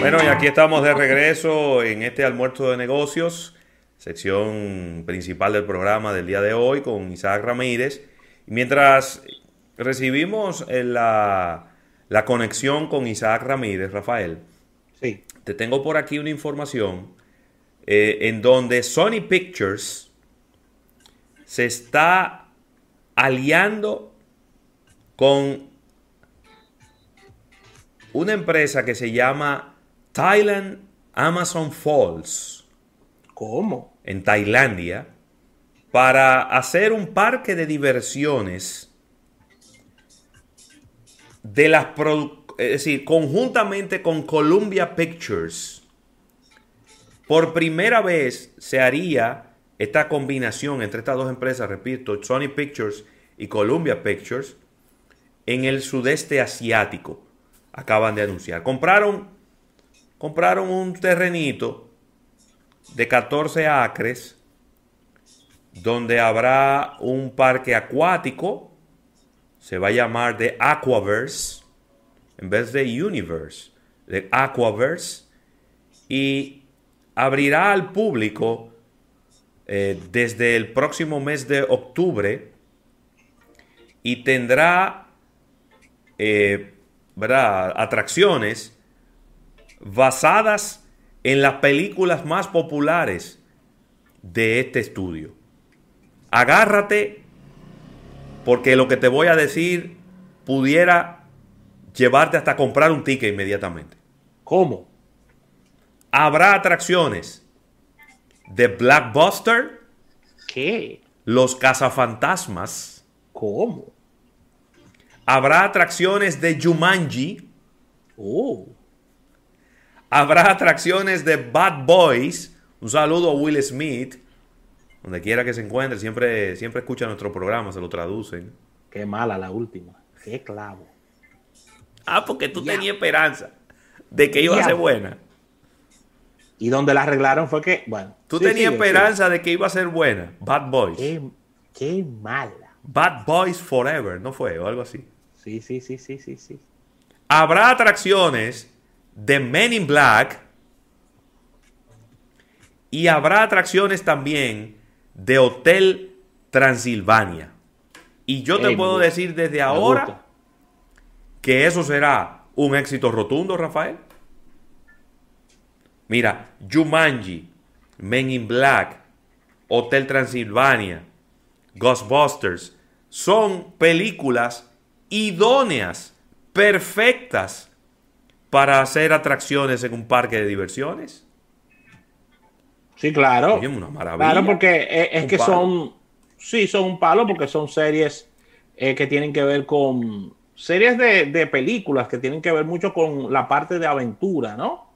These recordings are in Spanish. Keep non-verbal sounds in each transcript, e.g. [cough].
Bueno, y aquí estamos de regreso en este almuerzo de negocios, sección principal del programa del día de hoy con Isaac Ramírez. Y mientras recibimos la, la conexión con Isaac Ramírez, Rafael, Sí. te tengo por aquí una información eh, en donde Sony Pictures se está aliando con una empresa que se llama Thailand Amazon Falls ¿Cómo? en Tailandia para hacer un parque de diversiones de las produ- es decir, conjuntamente con Columbia Pictures. Por primera vez se haría esta combinación entre estas dos empresas, repito, Sony Pictures y Columbia Pictures, en el sudeste asiático. Acaban de anunciar. Compraron, compraron un terrenito de 14 acres donde habrá un parque acuático. Se va a llamar The Aquaverse en vez de Universe, de Aquaverse. Y abrirá al público eh, desde el próximo mes de octubre y tendrá eh, ¿verdad? atracciones basadas en las películas más populares de este estudio. Agárrate porque lo que te voy a decir pudiera llevarte hasta comprar un ticket inmediatamente. ¿Cómo? Habrá atracciones de Blackbuster, ¿Qué? Los Cazafantasmas, ¿Cómo? Habrá atracciones de Jumanji, Oh. habrá atracciones de Bad Boys. Un saludo a Will Smith, donde quiera que se encuentre, siempre, siempre escucha nuestro programa, se lo traducen. Qué mala la última. Qué clavo. Ah, porque tú tenías esperanza de que iba a ser buena. Y donde la arreglaron fue que, bueno. Tú sí, tenías esperanza de que iba a ser buena. Bad Boys. Qué, qué mala. Bad Boys Forever, ¿no fue? O algo así. Sí, sí, sí, sí, sí, sí. Habrá atracciones de Men in Black. Y habrá atracciones también de Hotel Transilvania. Y yo te Ey, puedo me- decir desde ahora que eso será un éxito rotundo, Rafael. Mira, Jumanji, Men in Black, Hotel Transilvania, Ghostbusters, son películas idóneas, perfectas para hacer atracciones en un parque de diversiones. Sí, claro. Oye, una maravilla. Claro, porque es, es que palo. son, sí, son un palo porque son series eh, que tienen que ver con, series de, de películas que tienen que ver mucho con la parte de aventura, ¿no?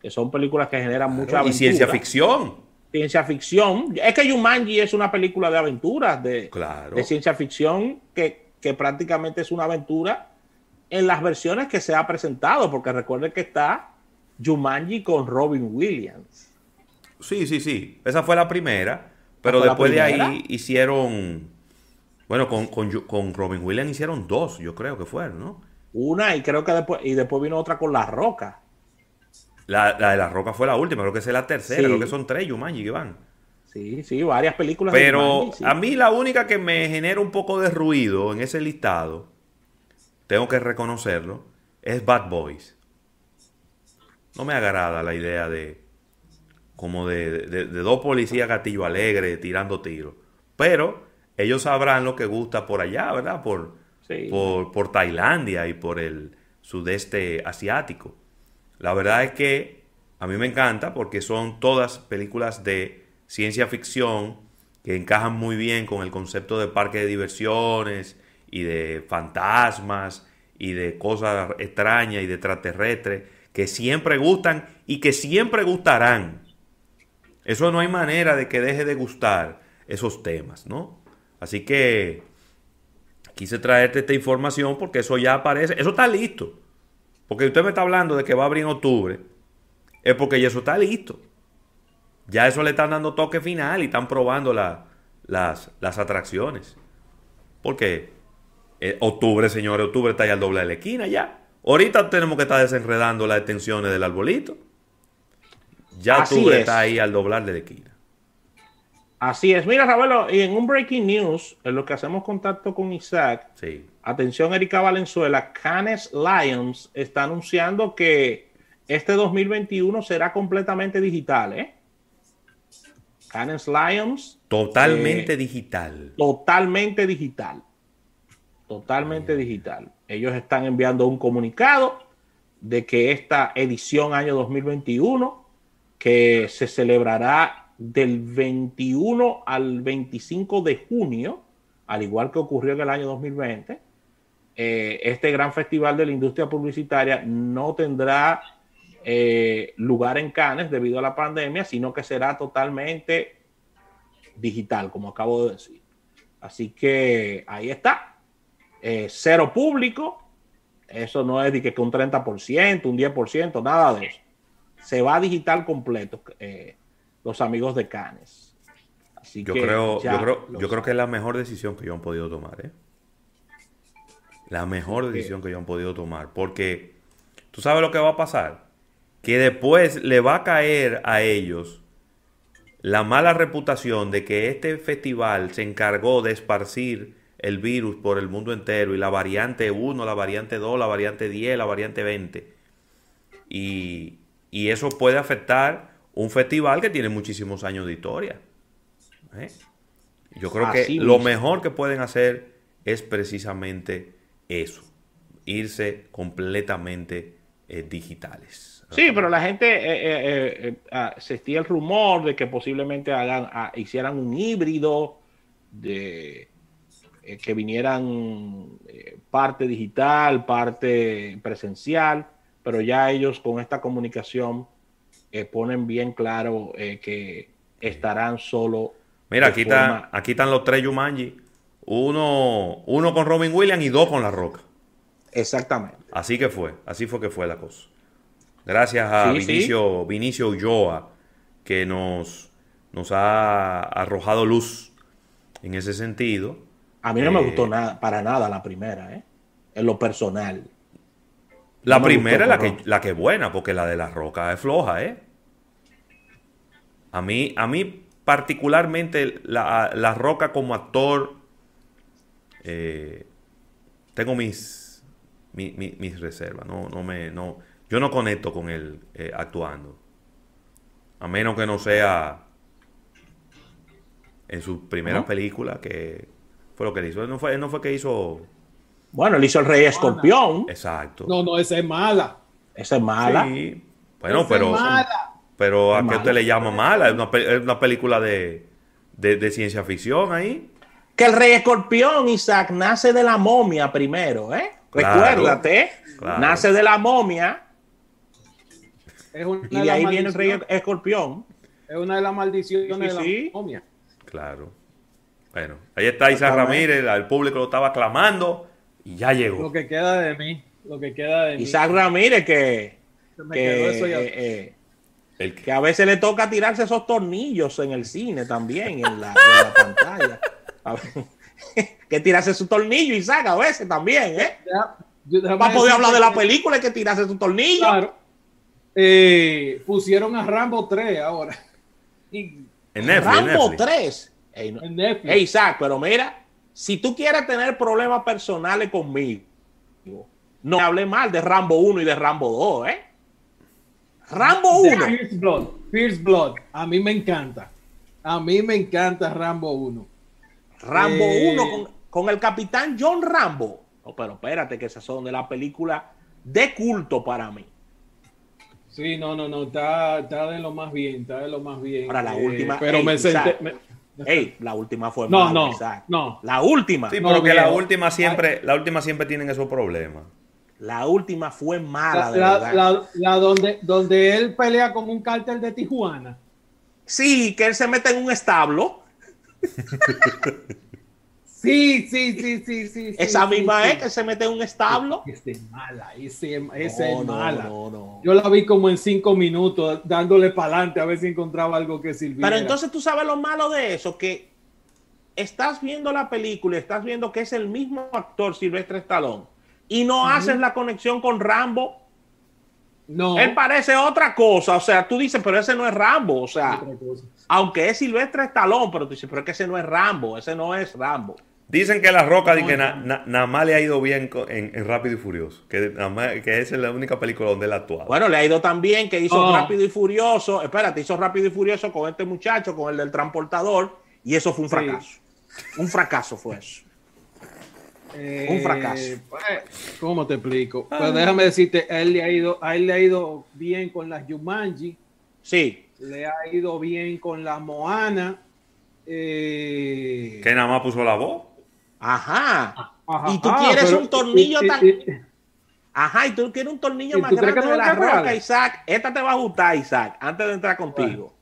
Que son películas que generan mucha Claro, y aventura. ciencia ficción. Ciencia ficción. Es que Jumanji es una película de aventuras, de, Claro. de ciencia ficción, que, que prácticamente es una aventura en las versiones que se ha presentado, porque recuerden que está Jumanji con Robin Williams. Sí, sí, sí. Esa fue la primera. Pero ¿Fue la después de ahí hicieron. Bueno, con, con, con Robin Williams hicieron dos, yo creo que fueron, ¿no? Una y creo que después, y después vino otra con La Roca. La, la de la Roca fue la última, creo que es la tercera, Sí. creo que son tres Jumanji que van. Sí, sí, varias películas. de Pero sí. a mí la única que me genera un poco de ruido en ese listado, tengo que reconocerlo, es Bad Boys. No me agrada la idea de como de, de- de dos policías gatillo alegre tirando tiros. Pero ellos sabrán lo que gusta por allá, ¿verdad? Por, Sí. por, por Tailandia y por el sudeste asiático. La verdad es que a mí me encanta porque son todas películas de ciencia ficción que encajan muy bien con el concepto de parque de diversiones y de fantasmas y de cosas extrañas y de extraterrestres que siempre gustan y que siempre gustarán. Eso no hay manera de que deje de gustar esos temas, ¿no? Así que quise traerte esta información porque eso ya aparece, eso está listo. Porque usted me está hablando de que va a abrir en octubre, es porque ya eso está listo. Ya eso le están dando toque final y están probando la- las, las atracciones. Porque eh, octubre, señores, octubre está ya al doble de la esquina ya. Ahorita tenemos que estar desenredando las extensiones del arbolito. Ya Así tú es. estás ahí al doblar de la esquina. Así es. Mira, Ravelo, y en un breaking news, en lo que hacemos contacto con Isaac, Sí. atención, Erika Valenzuela, Canes Lions está anunciando que este 2021 será completamente digital, ¿eh? Canes Lions Totalmente Eh, digital. totalmente digital. Totalmente digital. Ellos están enviando un comunicado de que esta edición año 2021, que se celebrará del 21 al 25 de junio, al igual que ocurrió en el año 2020, eh, este gran festival de la industria publicitaria no tendrá eh, lugar en Cannes debido a la pandemia, sino que será totalmente digital, como acabo de decir. Así que ahí está. Eh, cero público. Eso no es de que, que un 30%, un 10%, nada de eso. Se va digital completo, eh, los amigos de Cannes. Así Yo que creo, yo creo, yo creo que es la mejor decisión que ellos han podido tomar, ¿eh? La mejor decisión que ellos han podido tomar. Porque tú sabes lo que va a pasar. Que después le va a caer a ellos la mala reputación de que este festival se encargó de esparcir el virus por el mundo entero y la variante 1, la variante 2, la variante 10, la variante 20. Y, y eso puede afectar un festival que tiene muchísimos años de historia. ¿eh? Yo creo Así que lo mejor que pueden hacer es precisamente eso, irse completamente eh, digitales. Sí, pero la gente eh, eh, eh, ah, se estía el rumor de que posiblemente hagan, ah, hicieran un híbrido de que vinieran parte digital, parte presencial, pero ya ellos con esta comunicación ponen bien claro que estarán solo. Mira, aquí, forma- están, aquí están los tres Jumanji. Uno, uno con Robin Williams y dos con La Roca. Exactamente. Así que fue, así fue que fue la cosa. Gracias a Sí, sí. Vinicio, Vinicio Ulloa, que nos, nos ha arrojado luz en ese sentido. A mí no me Eh, gustó nada, para nada la primera, ¿eh? en lo personal. La No me primera es la que, la que es buena, porque la de La Roca es floja, ¿eh? A mí, a mí particularmente, la, la Roca como actor, eh, tengo mis, mi- mi- mis reservas. No, no me, no, yo no conecto con él eh, actuando. A menos que no sea en su primera Ajá. película, que fue lo que él hizo. Él no fue, él no fue que hizo... Bueno, él hizo el Rey Escorpión. Exacto. No, no, esa es mala. Esa es mala. Sí. Bueno, Esa pero... es mala. Pero ¿a qué usted le llama mala? Es una, es una película de, de, de ciencia ficción ahí. Que el Rey Escorpión, Isaac, nace de la momia primero, ¿eh? Recuérdate, claro. nace de la momia Es una y de ahí viene el Rey Escorpión. Es una de las maldiciones Sí, de la momia. Claro. Bueno, ahí está Isaac Exactamente. Ramírez, el público lo estaba clamando y ya Lo llegó. que queda de mí. Lo que queda de mí. Isaac Ramírez que, Se me que, quedó eso ya. eh, eh, que- que a veces le toca tirarse esos tornillos en el cine también, en la, en la pantalla. A ver, [laughs] que tirarse su tornillo, Isaac, a veces también, ¿eh? Para poder hablar de la película que tirarse su tornillo. Claro. Eh, pusieron a Rambo 3 ahora. Y en Netflix, en Rambo Netflix. 3. Ey, no- en Netflix. Ey, Isaac, pero mira, si tú quieres tener problemas personales conmigo, no hable mal de Rambo 1 y de Rambo 2, ¿eh? Rambo De 1. First Blood. First Blood. A mí me encanta. A mí me encanta Rambo 1. Rambo Eh. 1 con, con el capitán John Rambo. No, pero espérate, que esas son de la película de culto para mí. Sí, no, no, no. Está, está de lo más bien. Está de lo más bien. Ahora, la Eh, última- Pero ey, me senté. Isaac. me- Ey, la última fue No, mala, no, Isaac. no. La última. Sí, No, pero que la última siempre, la última siempre tienen esos problemas. La última fue mala, La, de la- verdad. la- la donde, donde él pelea con un cártel de Tijuana. Sí, que él se mete en un establo. Sí, sí, sí, sí, sí. Esa sí, misma sí, es que se mete en un establo. Esa es mala, esa es, mala. no, no. Yo la vi como en cinco minutos dándole para adelante a ver si encontraba algo que sirviera. Pero entonces tú sabes lo malo de eso, que estás viendo la película, y estás viendo que es el mismo actor Silvestre Stallone y no haces la conexión con Rambo. No. Él parece otra cosa. O sea, tú dices, pero ese no es Rambo. O sea, Otra cosa. Aunque es Silvestre Stallone, pero tú dices, pero es que ese no es Rambo. Ese no es Rambo. Dicen que La Roca No, que no. na- na- nada más le ha ido bien en, en Rápido y Furioso. Que, nada más- que esa es la única película donde él ha actuado. Bueno, le ha ido tan bien que hizo Oh. Rápido y Furioso. Espérate, hizo Rápido y Furioso con este muchacho, con el del transportador, y eso fue un Sí. fracaso. Un fracaso fue eso. Un fracaso. Eh, pues, ¿Cómo te explico? Pues déjame decirte, a él le ha ido, a él le ha ido bien con las Jumanji, Sí, le ha ido bien con la Moana. eh, Que nada más puso la voz. ajá. ajá, y tú ah, quieres pero- un tornillo y- tan- y- Ajá, y tú quieres un tornillo ¿Y más grande que no de la roca, Isaac. Esta te va a gustar, Isaac, antes de entrar contigo.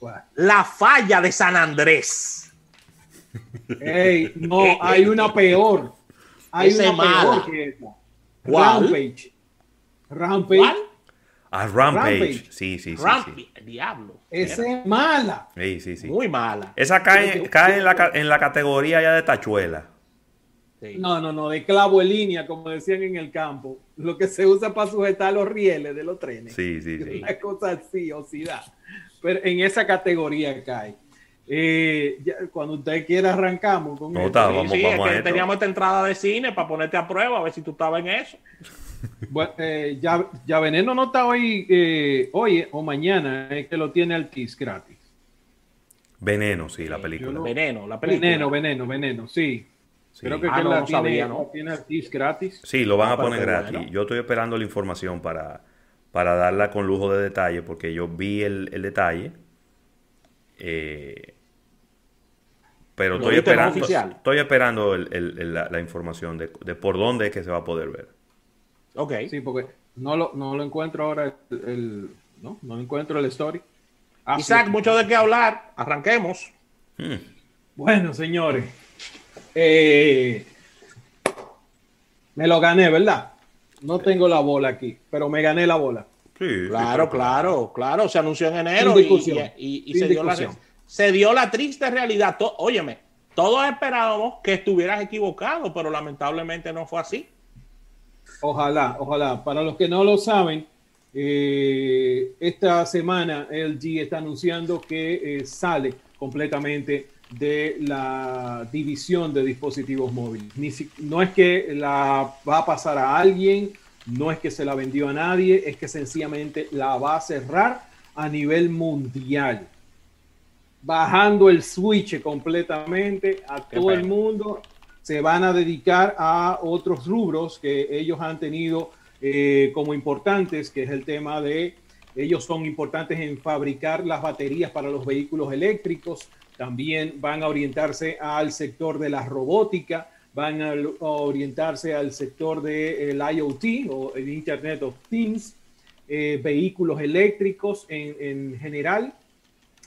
Bueno, La falla de San Andrés. ey, no, [laughs] hay una peor. Hay una mala. peor que esa. ¿Cuál? Rampage. Rampage. ¿Cuál? A Rampage. Rampage. Sí, sí, sí. Rampi, sí. diablo. Esa es mala. Sí, sí, sí. Muy mala. Esa cae, cae en, la, en la categoría ya de tachuela. Sí. No, no, no, de clavo en línea, como decían en el campo. Lo que se usa para sujetar los rieles de los trenes. Sí, sí, sí. Una cosa así, osidad. Pero en esa categoría cae. Eh, ya, cuando usted quiera arrancamos con No, esto. está, Sí, vamos, sí, vamos es a que esto. teníamos esta entrada de cine para ponerte a prueba, a ver si tú estabas en eso. Bueno, eh, ya, ya Veneno no está hoy, eh, hoy o mañana, es que lo tiene Altis gratis. Veneno, sí, la película. lo- Veneno, la película. Veneno, veneno, veneno, sí. Sí. Creo que, Ah, que no, la, no tiene, sabía, ¿no? la tiene Altis gratis. Sí, lo van Ah, a pero poner gratis. bueno. Yo estoy esperando la información para, para darla con lujo de detalle, porque yo vi el, el detalle. eh, pero ¿Lo estoy esperando, oficial? estoy esperando el- el- el- la, la información de, de por dónde es que se va a poder ver. Ok. Sí, porque no lo, no lo encuentro ahora, el, el- no, no encuentro el story. Ah, sí, Isaac, mucho de qué hablar. Arranquemos. Hmm. Bueno, señores, eh, me lo gané, ¿verdad? No tengo la bola aquí, pero me gané la bola. Sí, sí, Claro, claro, claro. Se anunció en enero y, discusión. y- y- y Sin se, dio la, se dio la triste realidad. To- óyeme, todos esperábamos que estuvieras equivocado, pero lamentablemente no fue así. Ojalá, ojalá. Para los que no lo saben, eh, esta semana LG está anunciando que eh, sale completamente de la división de dispositivos móviles. Ni si- no es que la va a pasar a alguien, no es que se la vendió a nadie, es que sencillamente la va a cerrar a nivel mundial. Bajando el switch completamente a Qué todo el mundo se van a dedicar a otros rubros que ellos han tenido eh, como importantes, que es el tema de, ellos son importantes en fabricar las baterías para los vehículos eléctricos, también van a orientarse al sector de la robótica, van a, orientarse al sector del IoT o el Internet of Things, eh, vehículos eléctricos en, en general.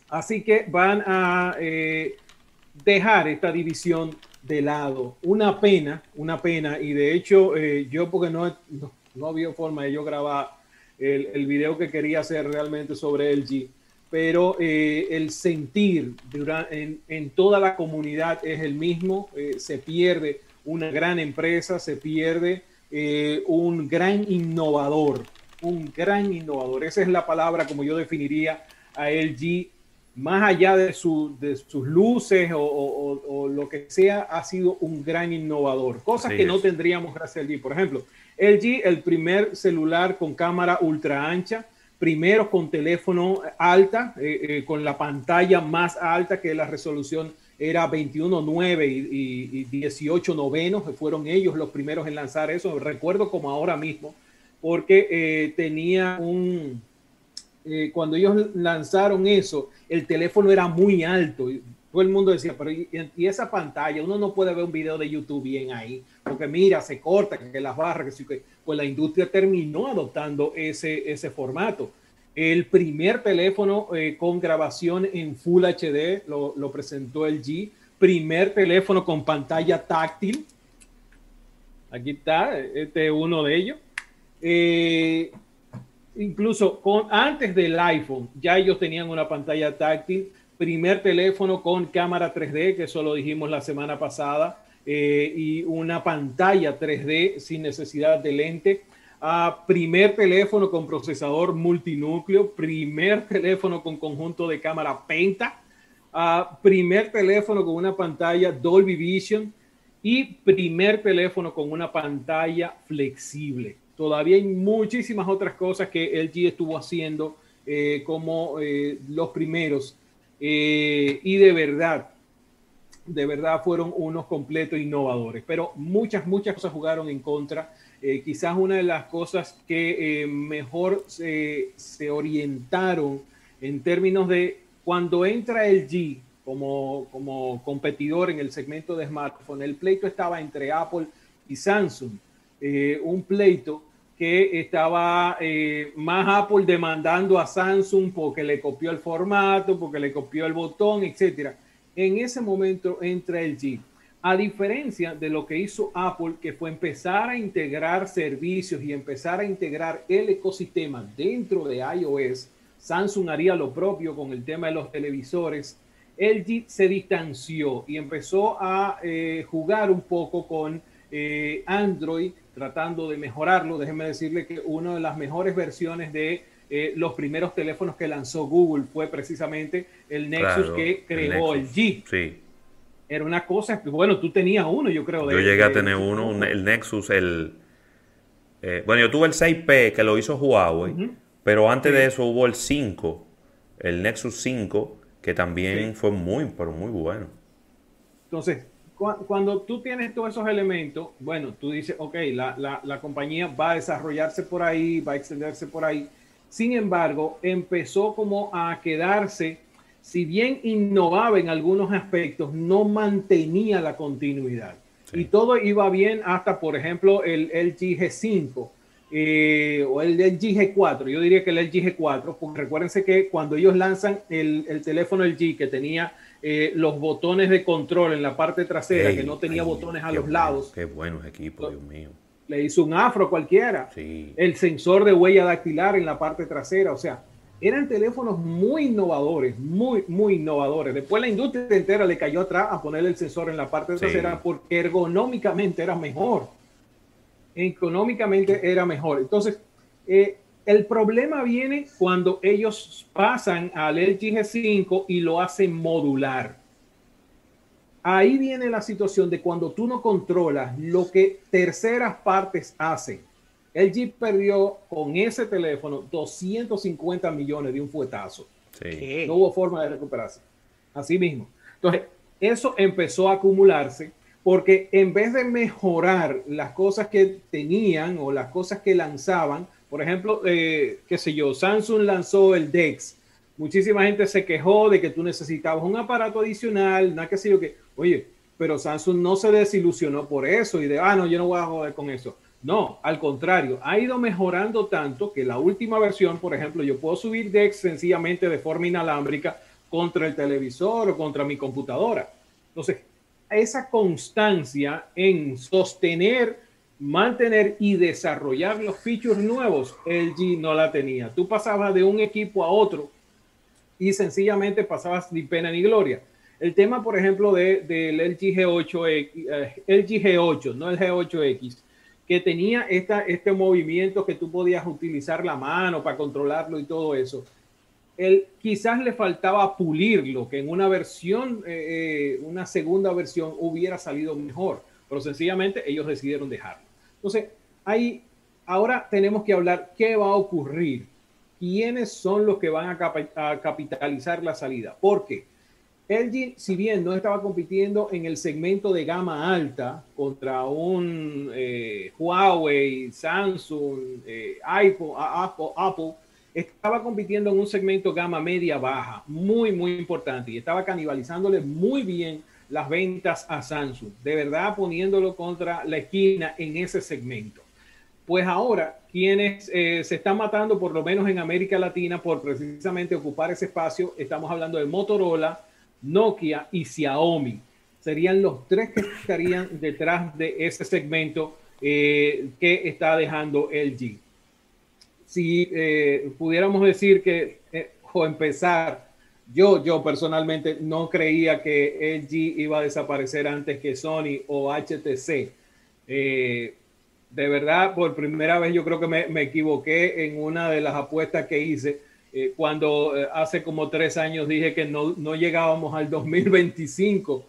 Así que van a eh, dejar esta división de lado. Una pena, una pena. Y de hecho, eh, yo porque no, no, no había forma de yo grabar el, el video que quería hacer realmente sobre LG, pero eh, el sentir dura- en, en toda la comunidad es el mismo. eh, se pierde una gran empresa, se pierde un gran innovador, un gran innovador. Esa es la palabra como yo definiría a LG más allá de, su, de sus luces o, o- o- o lo que sea, ha sido un gran innovador. Cosas Así que no tendríamos gracias a LG. Por ejemplo, LG, el primer celular con cámara ultra ancha, primero con teléfono alta, eh, eh, con la pantalla más alta que la resolución era 21.9 y, y, y 18 novenos, fueron ellos los primeros en lanzar eso, recuerdo como ahora mismo, porque eh, tenía un, eh, cuando ellos lanzaron eso, el teléfono era muy alto. y Todo el mundo decía, pero y, esa pantalla, uno no puede ver un video de YouTube bien ahí, porque mira, se corta, que las barras, que sí, que pues la industria terminó adoptando ese, ese formato. El primer teléfono eh, con grabación en Full HD lo, lo presentó el G. Primer teléfono con pantalla táctil. Aquí está, este es uno de ellos. Eh, incluso con, antes del iPhone, ya ellos tenían una pantalla táctil. Primer teléfono con cámara 3D, que eso lo dijimos la semana pasada. eh, y una pantalla 3D sin necesidad de lente. Uh, primer teléfono con procesador multinúcleo, primer teléfono con conjunto de cámara Penta, uh, primer teléfono con una pantalla Dolby Vision y primer teléfono con una pantalla flexible. Todavía hay muchísimas otras cosas que LG estuvo haciendo eh, como eh, los primeros eh, y de verdad, de verdad fueron unos completos innovadores, pero muchas, muchas cosas jugaron en contra. quizás una de las cosas que mejor se, se orientaron en términos de cuando entra LG como, como competidor en el segmento de smartphone, el pleito estaba entre Apple y Samsung. Un pleito que estaba eh, más Apple demandando a Samsung porque le copió el formato, porque le copió el botón, etcétera. En ese momento entra el G. A diferencia de lo que hizo Apple, que fue empezar a integrar servicios y empezar a integrar el ecosistema dentro de iOS, Samsung haría lo propio con el tema de los televisores. LG se distanció y empezó a eh, jugar un poco con eh, Android tratando de mejorarlo. Déjenme decirle que una de las mejores versiones de eh, los primeros teléfonos que lanzó Google fue precisamente el Nexus que creó el, G. Sí. Era una cosa, bueno, tú tenías uno, yo creo. yo llegué a tener uno, el Nexus, el... Eh, bueno, yo tuve el 6P que lo hizo Huawei, pero antes de eso hubo el 5, el Nexus 5, que también fue muy, pero muy bueno. Entonces, cuando tú tienes todos esos elementos, bueno, tú dices, ok, la, la, compañía va a desarrollarse por ahí, va a extenderse por ahí. Sin embargo, empezó como a quedarse, si bien innovaba en algunos aspectos, no mantenía la continuidad. Y todo iba bien hasta, por ejemplo, el LG G5 eh, o el LG G4. Yo diría que el LG G4, porque recuérdense que cuando ellos lanzan el, el teléfono LG que tenía eh, los botones de control en la parte trasera, que no tenía botones a los lados. Qué buenos equipos, Dios mío. Le hizo un afro cualquiera. El sensor de huella dactilar en la parte trasera. O sea, eran teléfonos muy innovadores, muy, muy innovadores. Después la industria entera le cayó atrás a ponerle el sensor en la parte trasera porque ergonómicamente era mejor. Económicamente era mejor. Entonces, eh, el problema viene cuando ellos pasan al LG G5 y lo hacen modular. Ahí viene la situación de cuando tú no controlas lo que terceras partes hacen. LG perdió con ese teléfono 250 millones de un fuetazo. No hubo forma de recuperarse. Así mismo. Entonces, eso empezó a acumularse porque en vez de mejorar las cosas que tenían o las cosas que lanzaban, por ejemplo, eh, qué sé yo, Samsung lanzó el DeX. Muchísima gente se quejó de que tú necesitabas un aparato adicional, nada que sé yo que, oye, pero Samsung no se desilusionó por eso y de, ah, no, yo no voy a joder con eso. No, al contrario, ha ido mejorando tanto que la última versión, por ejemplo, yo puedo subir DeX sencillamente de forma inalámbrica contra el televisor o contra mi computadora. Entonces, esa constancia en sostener mantener y desarrollar los features nuevos, LG no la tenía. Tú pasabas de un equipo a otro y sencillamente pasabas ni pena ni gloria. El tema, por ejemplo, del LG G8, LG G8, no el G8X, que tenía esta, este movimiento que tú podías utilizar la mano para controlarlo y todo eso. El, quizás le faltaba pulirlo, que en una versión, eh, eh, una segunda versión hubiera salido mejor, pero sencillamente ellos decidieron dejarlo. Entonces, ahí ahora tenemos que hablar qué va a ocurrir, quiénes son los que van a, capitalizar la salida. Porque LG, si bien no estaba compitiendo en el segmento de gama alta contra un eh, Huawei, Samsung, eh, iPhone, Apple, Apple, estaba compitiendo en un segmento gama media baja, muy, muy importante, y estaba canibalizándole muy bien las ventas a Samsung, de verdad poniéndolo contra la esquina en ese segmento. Pues ahora, quienes eh, se están matando, por lo menos en América Latina, por precisamente ocupar ese espacio, estamos hablando de Motorola, Nokia y Xiaomi. Serían los tres que estarían detrás de ese segmento eh, que está dejando LG. Si eh, pudiéramos decir que, o empezar Yo, yo personalmente no creía que LG iba a desaparecer antes que Sony o HTC. Eh, de verdad, por primera vez yo creo que me, equivoqué en una de las apuestas que hice eh, cuando eh, hace como tres años dije que no, no llegábamos al 2025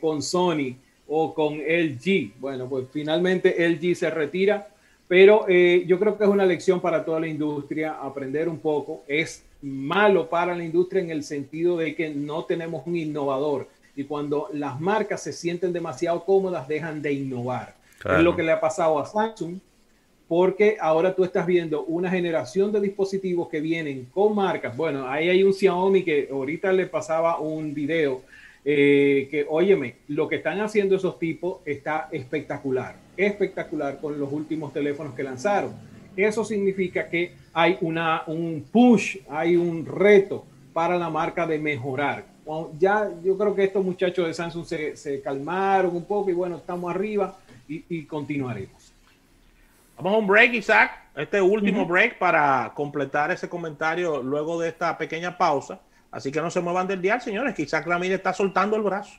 con Sony o con LG. Bueno, pues finalmente LG se retira, pero yo creo que es una lección para toda la industria aprender un poco. Es malo para la industria en el sentido de que no tenemos un innovador y cuando las marcas se sienten demasiado cómodas dejan de innovar. Es lo que le ha pasado a Samsung porque ahora tú estás viendo una generación de dispositivos que vienen con marcas. Bueno, ahí hay un Xiaomi que ahorita le pasaba un video eh, que, óyeme, lo que están haciendo esos tipos está espectacular, espectacular con los últimos teléfonos que lanzaron eso significa que hay una, un push, hay un reto para la marca de mejorar. Ya yo creo que estos muchachos de Samsung se, calmaron un poco y bueno, estamos arriba y, continuaremos. Vamos a un break, Isaac. Este último break para completar ese comentario luego de esta pequeña pausa. Así que no se muevan del dial, señores, que Isaac Ramírez está soltando el brazo.